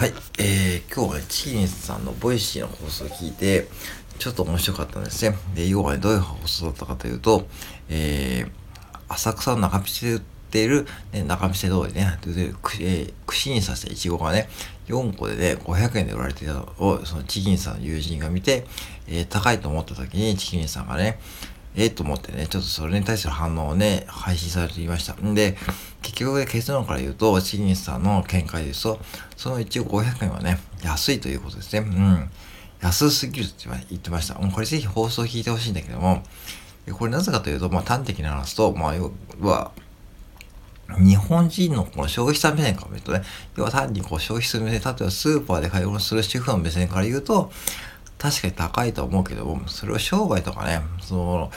はい、えー、今日は、ちきりんさんの Voicy の放送を聞いて、ちょっと面白かったんですね。で、要はね、どういう放送だったかというと、えー、浅草の仲見世で売っている、ね、仲見世通りね、でく、えー、串に刺したイチゴがね、4個でね、500円で売られていたのを、そのちきりんさんの友人が見て、えー、高いと思った時に、ちきりんさんがね、ええと思ってね、ちょっとそれに対する反応をね、配信されていました。んで、結局結論から言うと、チキンさんの見解ですと、その一応500円はね、安いということですね。うん。安すぎるって言ってました。もうこれぜひ放送を聞いてほしいんだけども、これなぜかというと、まあ端的に話と、まあ要は、日本人のこの消費者目線から見るとね、要は単にこう消費する目線、例えばスーパーで買い物する主婦の目線から言うと、確かに高いと思うけども、それを商売とかね、その、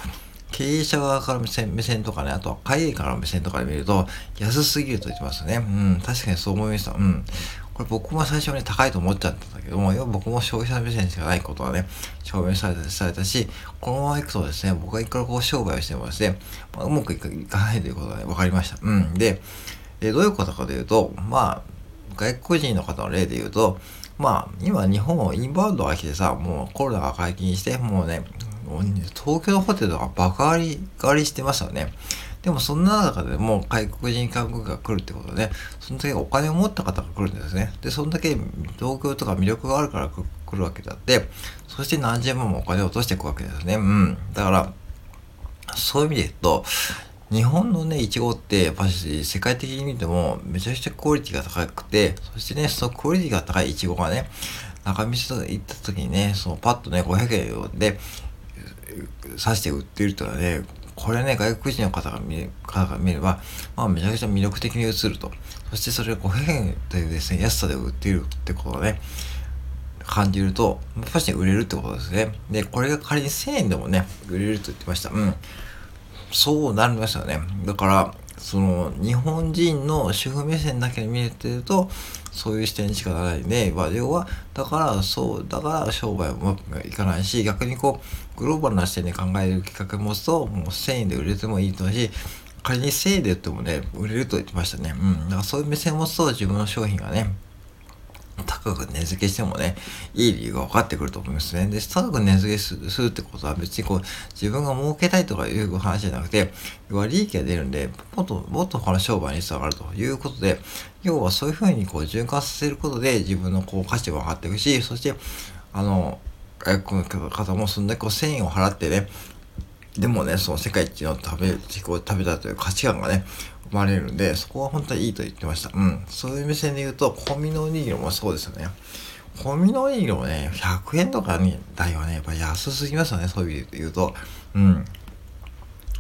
経営者側から目線目線とかね、あとは海外から目線とかで見ると、安すぎると言ってますね。うん、確かにそう思いました。うん。これ僕も最初に高いと思っちゃったんだけども、要は僕も消費者目線しかないことはね、証明されたされたし、このまま行くとですね、僕がいくらこう商売をしてもですね、まあ、うまくいかないということがね、分かりました。うん。で、でどういうことかというと、まあ、外国人の方の例で言うと、まあ、今日本インバウンドが来てさ、もうコロナが解禁して、もうね、東京のホテルとか爆上がり、上がりしてましたよね。でもそんな中でも外国人観光客が来るってことで、そんだけお金を持った方が来るんですね。で、そんだけ東京とか魅力があるから来るわけであって、そして何十万もお金を落としていくわけですね。うん。だから、そういう意味で言うと、日本のね、いちごって、やっぱし世界的に見てもめちゃくちゃクオリティが高くて、そしてね、そのクオリティが高いいちごがね、中身と行った時にね、そのパッとね、500円で刺して売っているとはね、これね、外国人の方が見方が見れば、まあ、めちゃくちゃ魅力的に映ると。そしてそれを500円というですね、安さで売っているってことをね、感じると、やっぱし売れるってことですね。で、これが仮に1000円でもね、売れると言ってました。うん。そうなりますよね。だから、その、日本人の主婦目線だけで見えてると、そういう視点にしかならないね、まあ、要は、だから、そう、だから商売もうまくいかないし、逆にこう、グローバルな視点で考える企画を持つと、もう1000円で売れてもいいと思うし、仮に1000円で売ってもね、売れると言ってましたね。うん。だからそういう目線を持つと、自分の商品がね、高く値付けしてもね、いい理由が分かってくると思いますね。で、高く値付けするってことは別にこう、自分が儲けたいとかいう話じゃなくて、要は利益が出るんで、もっと、もっとこの商売につながるということで、要はそういうふうにこう循環させることで自分のこう価値が分かっていくし、そして、あの、外国の方もそんだけこう1000円を払ってね、でもね、その世界一の食べ、自己を食べたという価値観がね、生まれるんで、そこは本当にいいと言ってました。うん。そういう目線で言うと、コンビニおにぎりもそうですよね。コンビニおにぎりもね、100円とかに台はね、やっぱ安すぎますよね、そういう意味で言うと。うん。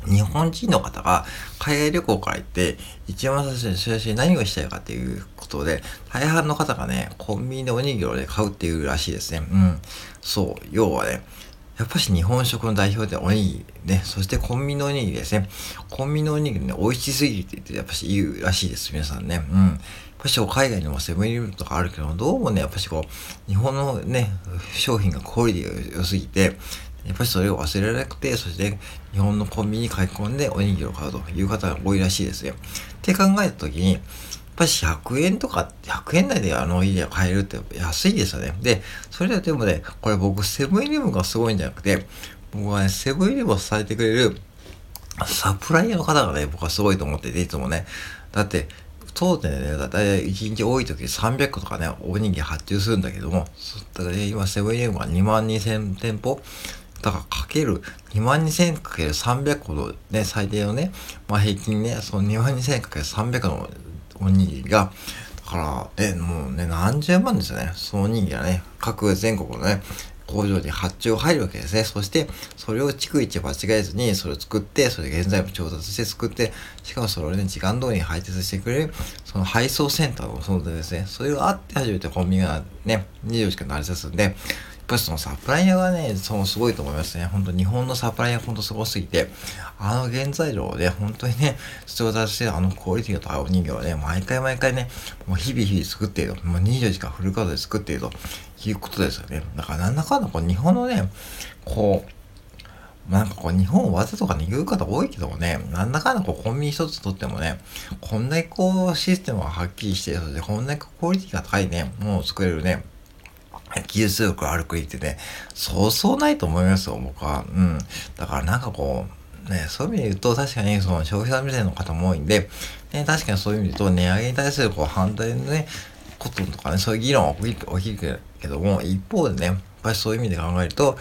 日本人の方が海外旅行から行って、一番最初に何をしたいかっていうことで、大半の方がね、コンビニでおにぎりをね、買うっていうらしいですね。うん。そう。要はね、やっぱし日本食の代表でおにぎりね、そしてコンビニのおにぎりですね。コンビニのおにぎりね、美味しすぎるって言って、やっぱし言うらしいです、皆さんね。うん。やっぱし海外にもセブンイレブンとかあるけど、どうもね、やっぱしこう、日本のね、商品がクオリティが良すぎて、やっぱりそれを忘れられなくて、そして日本のコンビニに買い込んでおにぎりを買うという方が多いらしいですよ。って考えたときに、っぱり100円とか、100円台であの家を買えるって安いですよね。で、それではでもね、これ僕セブンイレブンがすごいんじゃなくて、僕はね、セブンイレブンをされてくれるサプライヤーの方がね、僕はすごいと思ってて、いつもね。だって、当店でね、だいたい1日多い時300個とかね、おにぎり発注するんだけども、だからね、今セブンイレブンは2万2000店舗だからかける、2万2000かける300個のね、最低のね、まあ平均ね、その2万2000かける300のおにぎりが、だから、え、もうね、何十万ですよね。そのおにぎりがね、各全国のね、工場に発注入るわけですね。そして、それを逐一間違えずに、それを作って、それ現在も調達して作って、しかもそれをね、時間通りに配達してくれる、その配送センターの存在ですね。それがあって初めてコンビニがね、24時間成り立つんで、ぱりそのサプライヤーがね、そのすごいと思いますね。本当日本のサプライヤーほんとすごすぎて、あの原材料で本当にね、必要だしてあのクオリティの高いお人形はね、毎回毎回ね、もう日々日々作っていると。もう24時間フルカードで作っているということですよね。だからなんだかんだこう日本のね、こう、なんかこう日本わざとかに言う方多いけどもね、なんだかんだこうコンビニ一つとってもね、こんだけこうシステムがはっきりして、そしてこんだけクオリティが高いね、ものを作れるね、技術力ある国ってね、そうそうないと思いますよ、僕は。うん。だからなんかこう、ね、そういう意味で言うと、確かにその消費者目線の方も多いんで、ね、確かにそういう意味で言うと、値上げに対するこう反対のね、こととかね、そういう議論は起きるけども、一方でね、やっぱりそういう意味で考えると、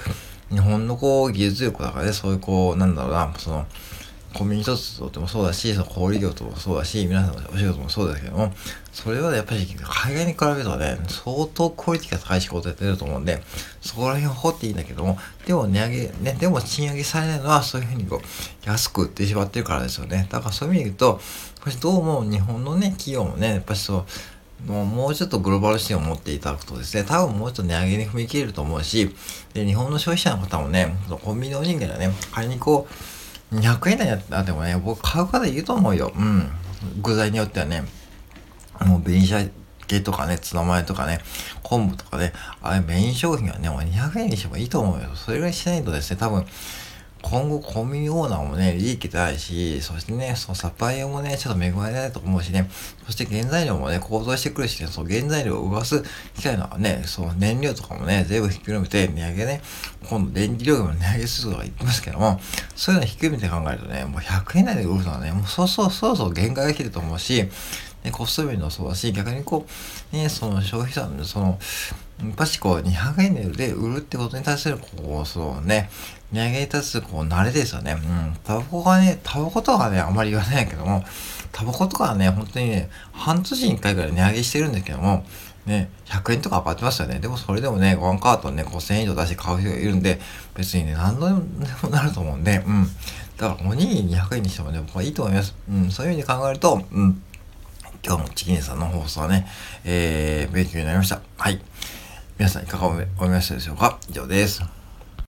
日本のこう技術力だからね、そういうこう、なんだろうな、その、コンビニ一つとってもそうだし、その小売業ともそうだし、皆さんのお仕事もそうですけども、それはやっぱり海外に比べるとね、相当クオリティが高い仕事やってると思うんで、そこら辺を掘っていいんだけども、でも値上げ、ね、でも賃上げされないのはそういうふうにこう、安く売ってしまってるからですよね。だからそういう意味で言うと、どうも日本のね、企業もね、やっぱりそう、もうちょっとグローバル視点を持っていただくとですね、多分もうちょっと値上げに踏み切れると思うし、で、日本の消費者の方もね、コンビニのおにぎりはね、仮にこう、200円台になってもね、僕買う方いると思うよ。うん。具材によってはね、もう紅鮭とかね、ツナマヨとかね、昆布とかね、あれメイン商品はね、もう200円にしてもいいと思うよ。それぐらいしないとですね、多分、今後コンビニオーナーもね、利益出ないし、そしてね、そのサプライヤーもね、ちょっと恵まれないと思うしね、そして原材料もね、高騰してくるしね、その原材料を動かす機械のね、その燃料とかもね、全部ひっくるめて値上げね、今度電気料金も値上げするとか言ってますけども、そういうのひっくるめて考えるとね、もう100円台で売るのはね、もうそうそう、そろそろ限界が来てると思うし、ね、コスト面のそうだし、逆にこう、ね、その消費者の、その、やっぱしこう、200円で売るってことに対する、こう、そうね、値上げに対する、こう、慣れですよね。うん。タバコがね、タバコとかね、あんまり言わないけども、タバコとかはね、本当にね、半年に1回ぐらい値上げしてるんですけども、ね、100円とか上がってますよね。でもそれでもね、ワンカートンね、5000円以上出して買う人がいるんで、別にね、何度でもなると思うんで、うん。だから、おにぎり200円にしてもね、僕はいいと思います。うん、そういうふうに考えると、うん。今日もチキンさんの放送はね、えー、勉強になりました。はい。皆さんいかがおめましたでしょうか？以上です。